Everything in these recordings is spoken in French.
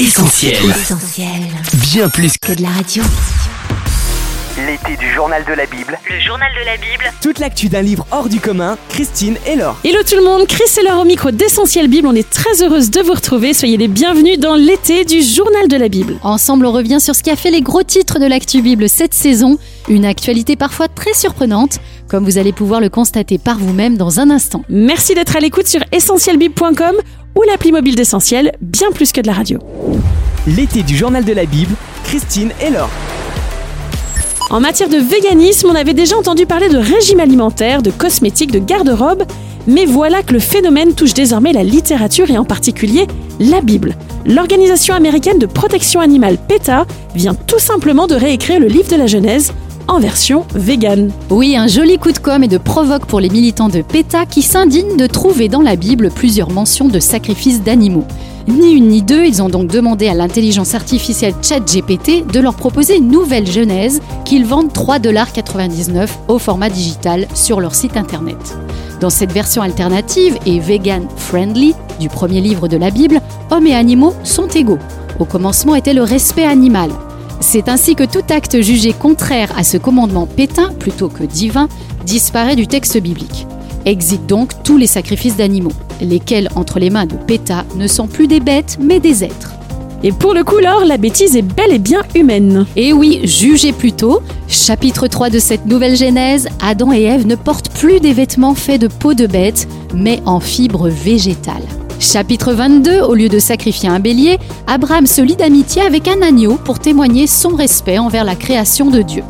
Essentiel. Essentiel. Bien plus Que de la radio. L'été du journal de la Bible. Le journal de la Bible. Toute l'actu d'un livre hors du commun, Christine et Laure. Hello tout le monde, Chris et Laure au micro d'Essentiel Bible. On est très heureuse de vous retrouver. Soyez les bienvenus dans l'été du journal de la Bible. Ensemble, on revient sur ce qui a fait les gros titres de l'actu Bible cette saison. Une actualité parfois très surprenante, comme vous allez pouvoir le constater par vous-même dans un instant. Merci d'être à l'écoute sur essentielbible.com ou l'appli mobile d'Essentiel, bien plus que de la radio. L'été du journal de la Bible, Christine et Laure. En matière de véganisme, on avait déjà entendu parler de régime alimentaire, de cosmétiques, de garde-robe, mais voilà que le phénomène touche désormais la littérature et en particulier la Bible. L'organisation américaine de protection animale PETA vient tout simplement de réécrire le livre de la Genèse en version végane. Oui, un joli coup de com' et de provoque pour les militants de PETA qui s'indignent de trouver dans la Bible plusieurs mentions de sacrifices d'animaux. Ni une ni deux, ils ont donc demandé à l'intelligence artificielle ChatGPT de leur proposer une nouvelle genèse qu'ils vendent 3,99$ au format digital sur leur site internet. Dans cette version alternative et vegan friendly du premier livre de la Bible, hommes et animaux sont égaux. Au commencement était le respect animal. C'est ainsi que tout acte jugé contraire à ce commandement pétain plutôt que divin disparaît du texte biblique. Exit donc tous les sacrifices d'animaux, lesquels, entre les mains de PETA, ne sont plus des bêtes mais des êtres. Et pour le coup, Laure, la bêtise est bel et bien humaine. Et oui, jugez plutôt, chapitre 3 de cette nouvelle Genèse, Adam et Ève ne portent plus des vêtements faits de peau de bête, mais en fibres végétales. Chapitre 22, au lieu de sacrifier un bélier, Abraham se lie d'amitié avec un agneau pour témoigner son respect envers la création de Dieu.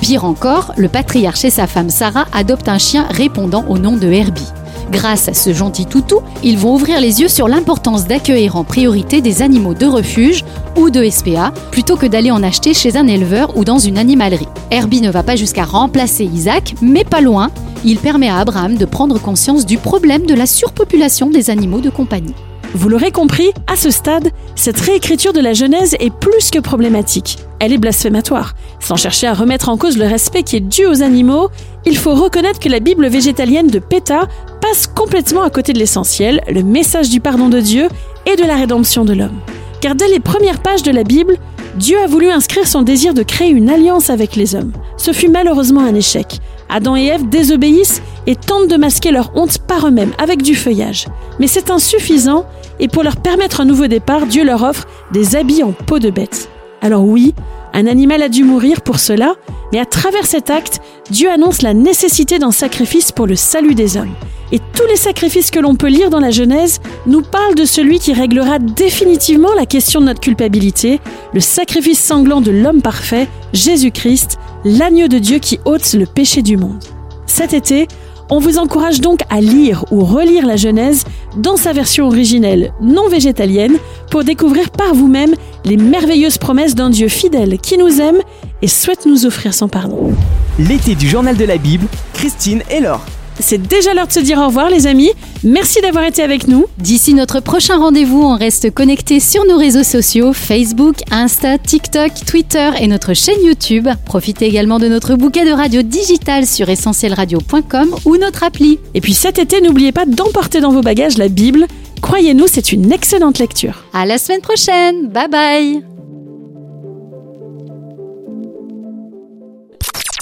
Pire encore, le patriarche et sa femme Sarah adoptent un chien répondant au nom de Herbie. Grâce à ce gentil toutou, ils vont ouvrir les yeux sur l'importance d'accueillir en priorité des animaux de refuge ou de SPA plutôt que d'aller en acheter chez un éleveur ou dans une animalerie. Herbie ne va pas jusqu'à remplacer Isaac, mais pas loin. Il permet à Abraham de prendre conscience du problème de la surpopulation des animaux de compagnie. Vous l'aurez compris, à ce stade, cette réécriture de la Genèse est plus que problématique. Elle est blasphématoire. Sans chercher à remettre en cause le respect qui est dû aux animaux, il faut reconnaître que la Bible végétalienne de PETA passe complètement à côté de l'essentiel, le message du pardon de Dieu et de la rédemption de l'homme. Car dès les premières pages de la Bible, Dieu a voulu inscrire son désir de créer une alliance avec les hommes. Ce fut malheureusement un échec. Adam et Ève désobéissent et tentent de masquer leur honte par eux-mêmes avec du feuillage. Mais c'est insuffisant et pour leur permettre un nouveau départ, Dieu leur offre des habits en peau de bête. Alors oui, un animal a dû mourir pour cela, mais à travers cet acte, Dieu annonce la nécessité d'un sacrifice pour le salut des hommes. Et tous les sacrifices que l'on peut lire dans la Genèse nous parlent de celui qui réglera définitivement la question de notre culpabilité, le sacrifice sanglant de l'homme parfait, Jésus-Christ, l'agneau de Dieu qui ôte le péché du monde. Cet été, on vous encourage donc à lire ou relire la Genèse dans sa version originelle non végétalienne pour découvrir par vous-même les merveilleuses promesses d'un Dieu fidèle qui nous aime et souhaite nous offrir son pardon. L'été du journal de la Bible, Christine et Laure. C'est déjà l'heure de se dire au revoir les amis. Merci d'avoir été avec nous. D'ici notre prochain rendez-vous, on reste connecté sur nos réseaux sociaux Facebook, Insta, TikTok, Twitter et notre chaîne YouTube. Profitez également de notre bouquet de radio digital sur essentielradio.com ou notre appli. Et puis cet été, n'oubliez pas d'emporter dans vos bagages la Bible. Croyez-nous, c'est une excellente lecture. À la semaine prochaine. Bye bye.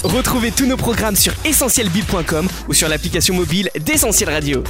Retrouvez tous nos programmes sur essentielbible.com ou sur l'application mobile d'Essentiel Radio.